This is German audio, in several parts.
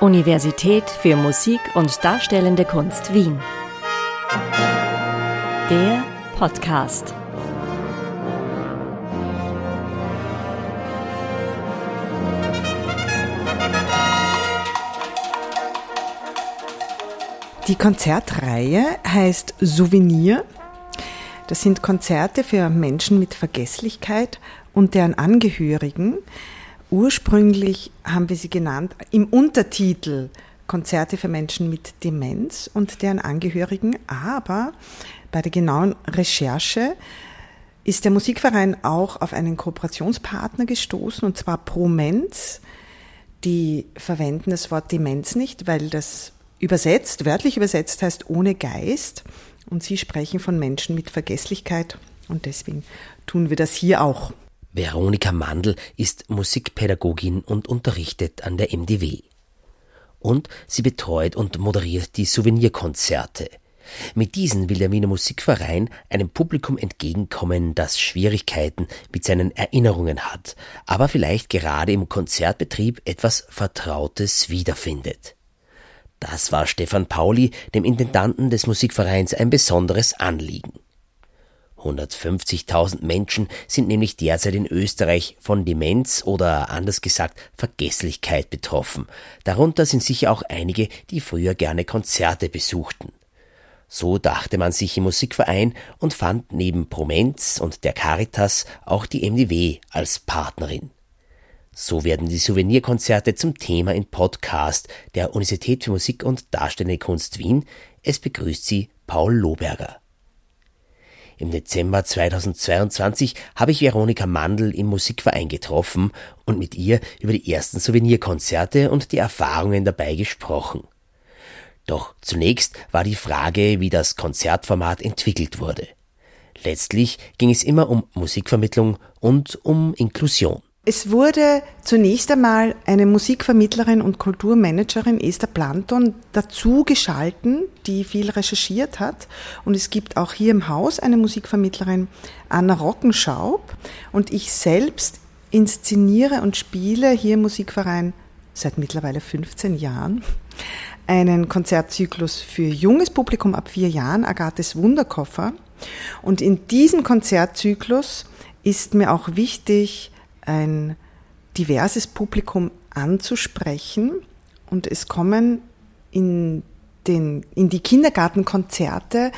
Universität für Musik und Darstellende Kunst Wien. Der Podcast. Die Konzertreihe heißt Souvenir. Das sind Konzerte für Menschen mit Vergesslichkeit und deren Angehörigen. Ursprünglich haben wir sie genannt im Untertitel Konzerte für Menschen mit Demenz und deren Angehörigen, aber bei der genauen Recherche ist der Musikverein auch auf einen Kooperationspartner gestoßen, und zwar Promenz. Die verwenden das Wort Demenz nicht, weil das übersetzt, wörtlich übersetzt heißt ohne Geist. Und sie sprechen von Menschen mit Vergesslichkeit. Und deswegen tun wir das hier auch. Veronika Mandl ist Musikpädagogin und unterrichtet an der MDW. Und sie betreut und moderiert die Souvenirkonzerte. Mit diesen will der Wiener Musikverein einem Publikum entgegenkommen, das Schwierigkeiten mit seinen Erinnerungen hat, aber vielleicht gerade im Konzertbetrieb etwas Vertrautes wiederfindet. Das war Stefan Pauli, dem Intendanten des Musikvereins, ein besonderes Anliegen. 150.000 Menschen sind nämlich derzeit in Österreich von Demenz oder anders gesagt Vergesslichkeit betroffen. Darunter sind sicher auch einige, die früher gerne Konzerte besuchten. So dachte man sich im Musikverein und fand neben Promenz und der Caritas auch die MDW als Partnerin. So werden die Souvenirkonzerte zum Thema im Podcast der Universität für Musik und Darstellende Kunst Wien. Es begrüßt sie Paul Lohberger. Im Dezember 2022 habe ich Veronika Mandl im Musikverein getroffen und mit ihr über die ersten Souvenirkonzerte und die Erfahrungen dabei gesprochen. Doch zunächst war die Frage, wie das Konzertformat entwickelt wurde. Letztlich ging es immer um Musikvermittlung und um Inklusion. Es wurde zunächst einmal eine Musikvermittlerin und Kulturmanagerin Esther Planton dazu geschalten, die viel recherchiert hat. Und es gibt auch hier im Haus eine Musikvermittlerin, Anna Rockenschaub. Und ich selbst inszeniere und spiele hier im Musikverein seit mittlerweile 15 Jahren einen Konzertzyklus für junges Publikum ab vier Jahren, Agathes Wunderkoffer. Und in diesem Konzertzyklus ist mir auch wichtig, ein diverses Publikum anzusprechen und es kommen in, den, in die Kindergartenkonzerte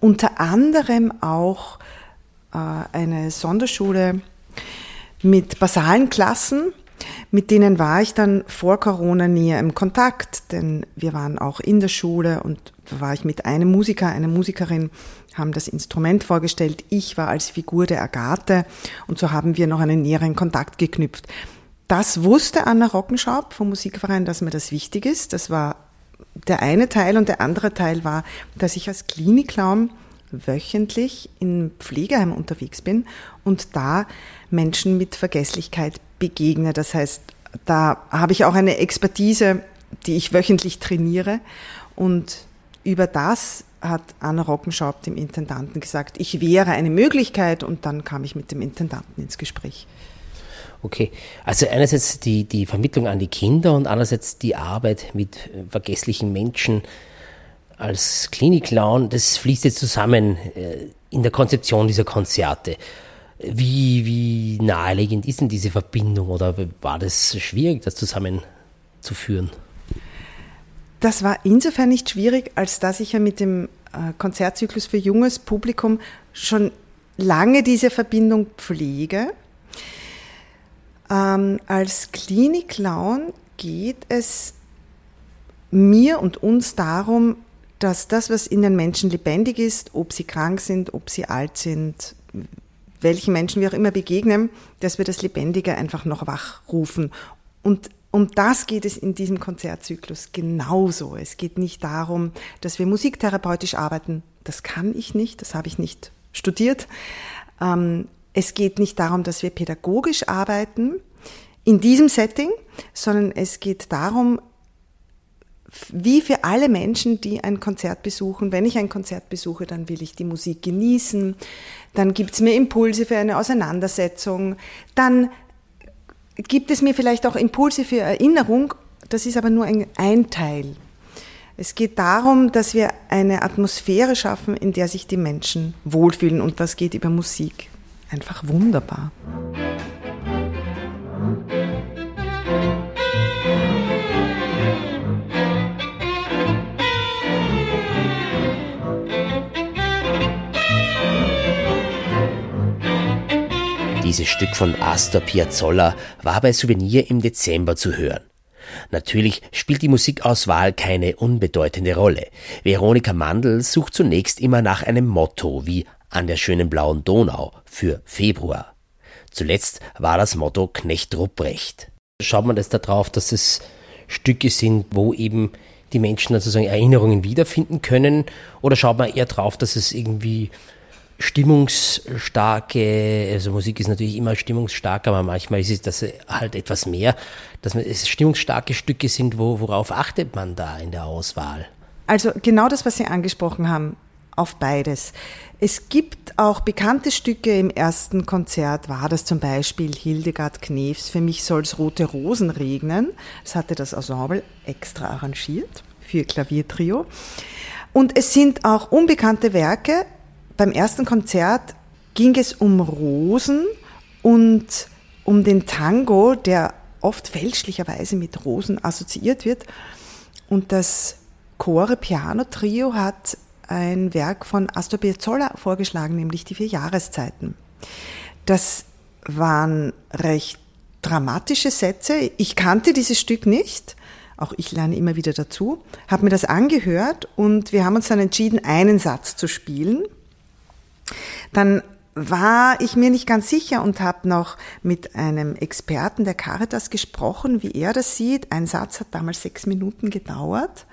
unter anderem auch äh, eine Sonderschule mit basalen Klassen, mit denen war ich dann vor Corona näher im Kontakt, denn wir waren auch in der Schule und war ich mit einem Musiker, einer Musikerin, haben das Instrument vorgestellt. Ich war als Figur der Agathe und so haben wir noch einen näheren Kontakt geknüpft. Das wusste Anna Rockenschaub vom Musikverein, dass mir das wichtig ist. Das war der eine Teil und der andere Teil war, dass ich als Klinikclown wöchentlich in Pflegeheim unterwegs bin und da Menschen mit Vergesslichkeit begegne. Das heißt, da habe ich auch eine Expertise, die ich wöchentlich trainiere und über das hat Anna Rockenschaub dem Intendanten gesagt, ich wäre eine Möglichkeit und dann kam ich mit dem Intendanten ins Gespräch. Okay, also einerseits die, die Vermittlung an die Kinder und andererseits die Arbeit mit vergesslichen Menschen als Klinikclown, das fließt jetzt zusammen äh, in der Konzeption dieser Konzerte. Wie, wie naheliegend ist denn diese Verbindung oder war das schwierig, das zusammenzuführen? Das war insofern nicht schwierig, als dass ich ja mit dem äh, Konzertzyklus für junges Publikum schon lange diese Verbindung pflege. Ähm, als Klinikclown geht es mir und uns darum, dass das, was in den Menschen lebendig ist, ob sie krank sind, ob sie alt sind, welchen Menschen wir auch immer begegnen, dass wir das Lebendige einfach noch wachrufen. Und um das geht es in diesem Konzertzyklus genauso. Es geht nicht darum, dass wir musiktherapeutisch arbeiten. Das kann ich nicht, das habe ich nicht studiert. Ähm, es geht nicht darum, dass wir pädagogisch arbeiten in diesem Setting, sondern es geht darum, wie für alle Menschen, die ein Konzert besuchen. Wenn ich ein Konzert besuche, dann will ich die Musik genießen. Dann gibt es mir Impulse für eine Auseinandersetzung. Dann gibt es mir vielleicht auch Impulse für Erinnerung, das ist aber nur ein, ein Teil. Es geht darum, dass wir eine Atmosphäre schaffen, in der sich die Menschen wohlfühlen und das geht über Musik. Einfach wunderbar. Dieses Stück von Astor Piazzolla war bei Souvenir im Dezember zu hören. Natürlich spielt die Musikauswahl keine unbedeutende Rolle. Veronika Mandl sucht zunächst immer nach einem Motto wie an der schönen blauen Donau für Februar. Zuletzt war das Motto Knecht Rupprecht. Schaut man das darauf, dass es Stücke sind, wo eben die Menschen sozusagen Erinnerungen wiederfinden können? Oder schaut man eher darauf, dass es irgendwie stimmungsstarke, also Musik ist natürlich immer stimmungsstark, aber manchmal ist es das halt etwas mehr, dass es stimmungsstarke Stücke sind, wo, worauf achtet man da in der Auswahl? Also genau das, was Sie angesprochen haben, auf beides. Es gibt auch bekannte Stücke im ersten Konzert, war das zum Beispiel Hildegard Knefs, Für mich soll's rote Rosen regnen. Das hatte das Ensemble extra arrangiert für Klaviertrio. Und es sind auch unbekannte Werke, beim ersten Konzert ging es um Rosen und um den Tango, der oft fälschlicherweise mit Rosen assoziiert wird. Und das Chore Piano Trio hat ein Werk von Astor Piazzolla vorgeschlagen, nämlich die vier Jahreszeiten. Das waren recht dramatische Sätze. Ich kannte dieses Stück nicht. Auch ich lerne immer wieder dazu. Habe mir das angehört und wir haben uns dann entschieden, einen Satz zu spielen dann war ich mir nicht ganz sicher und habe noch mit einem Experten der Caritas gesprochen, wie er das sieht. Ein Satz hat damals sechs Minuten gedauert.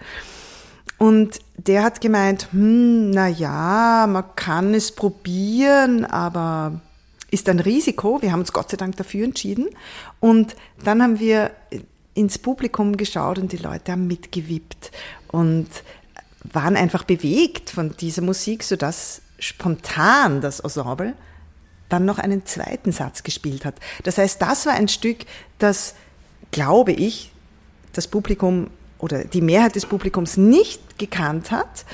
Und der hat gemeint, hm, na ja, man kann es probieren, aber ist ein Risiko. Wir haben uns Gott sei Dank dafür entschieden. Und dann haben wir ins Publikum geschaut und die Leute haben mitgewippt und waren einfach bewegt von dieser Musik, sodass spontan das Ensemble dann noch einen zweiten Satz gespielt hat. Das heißt, das war ein Stück, das, glaube ich, das Publikum oder die Mehrheit des Publikums nicht gekannt hat,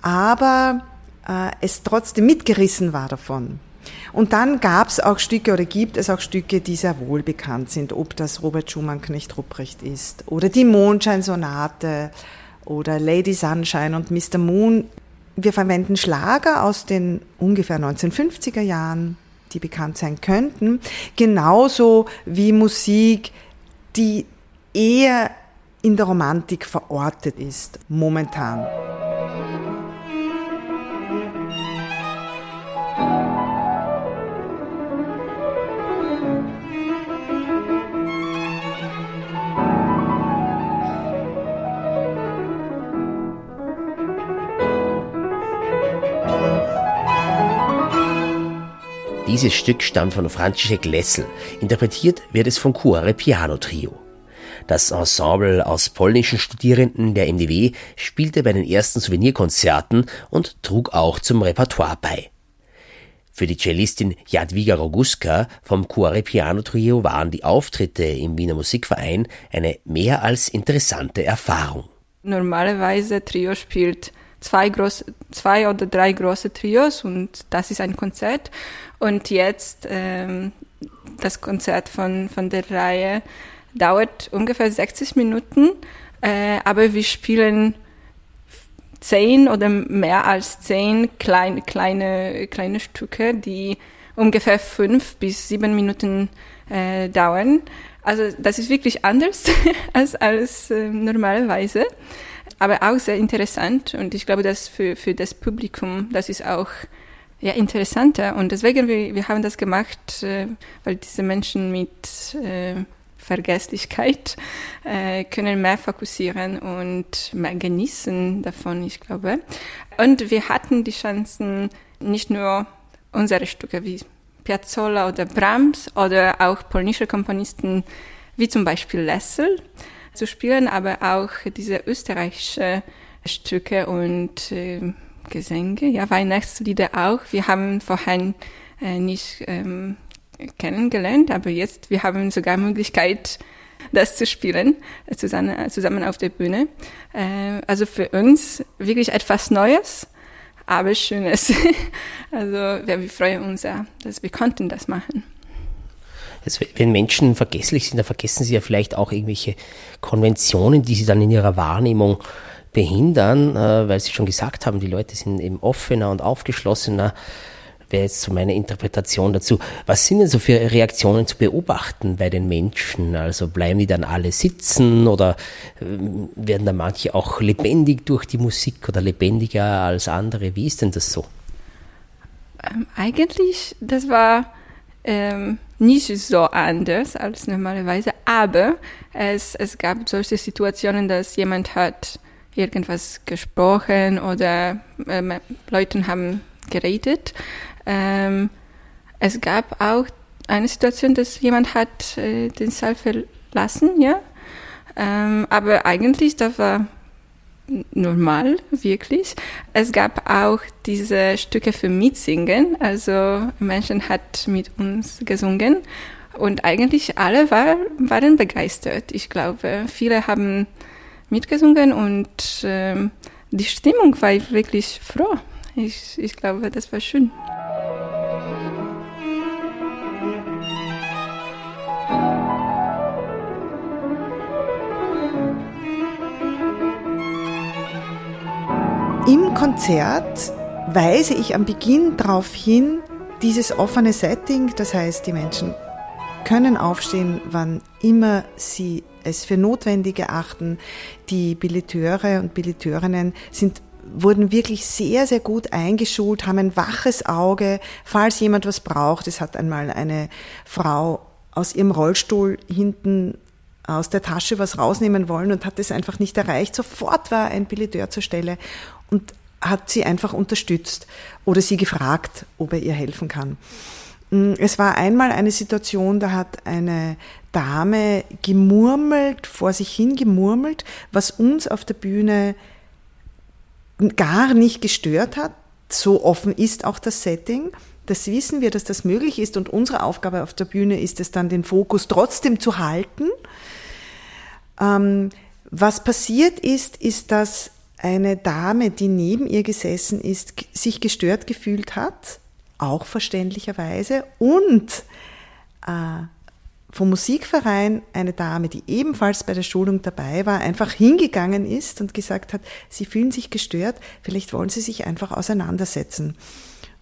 aber äh, es trotzdem mitgerissen war davon. Und dann gab es auch Stücke oder gibt es auch Stücke, die sehr wohl bekannt sind, ob das Robert Schumann Knecht Rupprecht ist oder die Mondscheinsonate oder Lady Sunshine und Mr. Moon wir verwenden Schlager aus den ungefähr 1950er Jahren, die bekannt sein könnten, genauso wie Musik, die eher in der Romantik verortet ist, momentan. Dieses Stück stammt von Franciszek Lessel. Interpretiert wird es vom Cuore Piano Trio. Das Ensemble aus polnischen Studierenden der MDW spielte bei den ersten Souvenirkonzerten und trug auch zum Repertoire bei. Für die Cellistin Jadwiga Roguska vom Cuore Piano Trio waren die Auftritte im Wiener Musikverein eine mehr als interessante Erfahrung. Normalerweise Trio spielt zwei, groß, zwei oder drei große Trios und das ist ein Konzert. Und jetzt ähm, das Konzert von, von der Reihe dauert ungefähr 60 Minuten, äh, aber wir spielen zehn oder mehr als zehn klein, kleine, kleine Stücke, die ungefähr fünf bis sieben Minuten äh, dauern. Also das ist wirklich anders als, als äh, normalerweise aber auch sehr interessant und ich glaube, dass für, für das Publikum, das ist auch ja, interessanter und deswegen, wir, wir haben das gemacht, äh, weil diese Menschen mit äh, Vergesslichkeit äh, können mehr fokussieren und mehr genießen davon, ich glaube. Und wir hatten die Chancen, nicht nur unsere Stücke wie Piazzolla oder Brahms oder auch polnische Komponisten wie zum Beispiel Lessel zu spielen, aber auch diese österreichische Stücke und äh, Gesänge, ja, Weihnachtslieder auch. Wir haben vorhin äh, nicht ähm, kennengelernt, aber jetzt wir haben sogar Möglichkeit das zu spielen, äh, zusammen, zusammen auf der Bühne. Äh, also für uns wirklich etwas Neues, aber Schönes. also ja, wir freuen uns sehr, dass wir konnten das machen. Also wenn Menschen vergesslich sind, dann vergessen sie ja vielleicht auch irgendwelche Konventionen, die sie dann in ihrer Wahrnehmung behindern, äh, weil sie schon gesagt haben, die Leute sind eben offener und aufgeschlossener. Wäre jetzt so meine Interpretation dazu. Was sind denn so für Reaktionen zu beobachten bei den Menschen? Also bleiben die dann alle sitzen oder ähm, werden da manche auch lebendig durch die Musik oder lebendiger als andere? Wie ist denn das so? Ähm, eigentlich, das war ähm, nicht so anders als normalerweise, aber es, es gab solche Situationen, dass jemand hat irgendwas gesprochen oder ähm, Leute haben geredet. Ähm, es gab auch eine Situation, dass jemand hat äh, den Saal verlassen, ja. Ähm, aber eigentlich, das war normal, wirklich. Es gab auch diese Stücke für Mitsingen, also Menschen hat mit uns gesungen und eigentlich alle war, waren begeistert. Ich glaube, viele haben mitgesungen und äh, die Stimmung war wirklich froh. Ich, ich glaube, das war schön. Konzert weise ich am Beginn darauf hin, dieses offene Setting, das heißt, die Menschen können aufstehen, wann immer sie es für notwendig erachten. Die Billeteure und Billeteurinnen sind wurden wirklich sehr, sehr gut eingeschult, haben ein waches Auge, falls jemand was braucht. Es hat einmal eine Frau aus ihrem Rollstuhl hinten aus der Tasche was rausnehmen wollen und hat es einfach nicht erreicht. Sofort war ein Billeteur zur Stelle und hat sie einfach unterstützt oder sie gefragt, ob er ihr helfen kann. Mm, es war einmal eine Situation, da hat eine Dame gemurmelt, vor sich hin gemurmelt, was uns auf der Bühne gar nicht gestört hat. So offen ist auch das Setting. Das wissen wir, dass das möglich ist und unsere Aufgabe auf der Bühne ist es dann, den Fokus trotzdem zu halten. Ähm, was passiert ist, ist, dass eine Dame, die neben ihr gesessen ist, sich gestört gefühlt hat, auch verständlicherweise, und äh, vom Musikverein eine Dame, die ebenfalls bei der Schulung dabei war, einfach hingegangen ist und gesagt hat, Sie fühlen sich gestört, vielleicht wollen Sie sich einfach auseinandersetzen.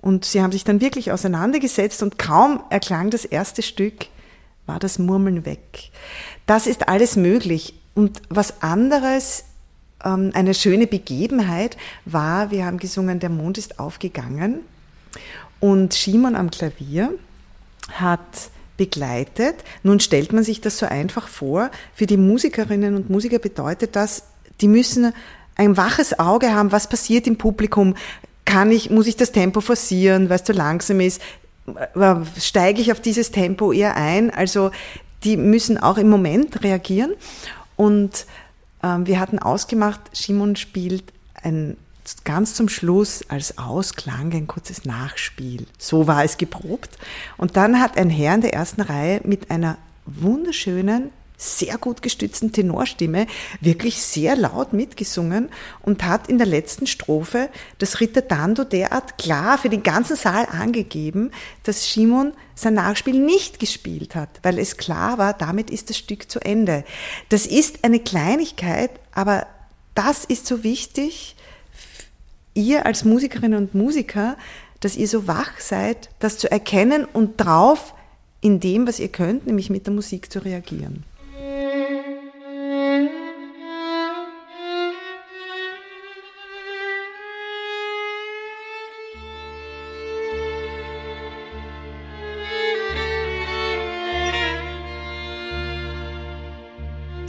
Und sie haben sich dann wirklich auseinandergesetzt und kaum erklang das erste Stück, war das Murmeln weg. Das ist alles möglich. Und was anderes eine schöne Begebenheit war, wir haben gesungen, der Mond ist aufgegangen und Schimon am Klavier hat begleitet. Nun stellt man sich das so einfach vor. Für die Musikerinnen und Musiker bedeutet das, die müssen ein waches Auge haben, was passiert im Publikum. Kann ich, muss ich das Tempo forcieren, weil es zu langsam ist? Äh, steige ich auf dieses Tempo eher ein? Also, die müssen auch im Moment reagieren. Und ähm, wir hatten ausgemacht, Shimon spielt ein ganz zum Schluss als Ausklang ein kurzes Nachspiel. So war es geprobt. Und dann hat ein Herr in der ersten Reihe mit einer wunderschönen, sehr gut gestützten Tenorstimme wirklich sehr laut mitgesungen und hat in der letzten Strophe das Ritterdando derart klar für den ganzen Saal angegeben, dass Shimon sein Nachspiel nicht gespielt hat, weil es klar war, damit ist das Stück zu Ende. Das ist eine Kleinigkeit, aber das ist so wichtig, ihr als Musikerinnen und Musiker, dass ihr so wach seid, das zu erkennen und drauf in dem, was ihr könnt, nämlich mit der Musik zu reagieren.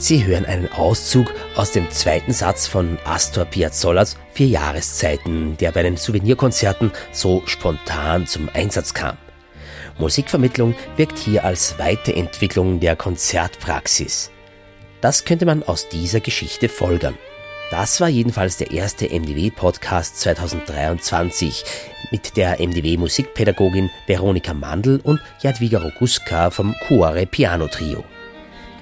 Sie hören einen Auszug aus dem zweiten Satz von Astor Piazzollats Vier Jahreszeiten, der bei den Souvenirkonzerten so spontan zum Einsatz kam. Musikvermittlung wirkt hier als Weiterentwicklung der Konzertpraxis. Das könnte man aus dieser Geschichte folgern. Das war jedenfalls der erste MDW-Podcast 2023 mit der MDW-Musikpädagogin Veronika Mandl und Jadwiga Roguska vom Cuore Piano Trio.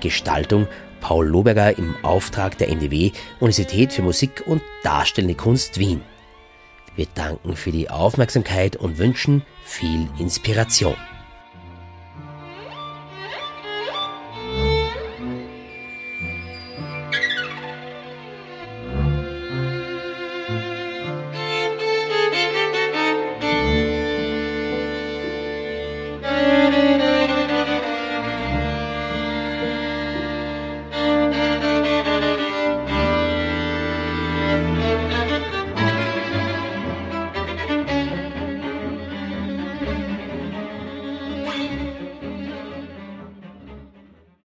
Gestaltung Paul Loberger im Auftrag der NDW Universität für Musik und Darstellende Kunst Wien. Wir danken für die Aufmerksamkeit und wünschen viel Inspiration.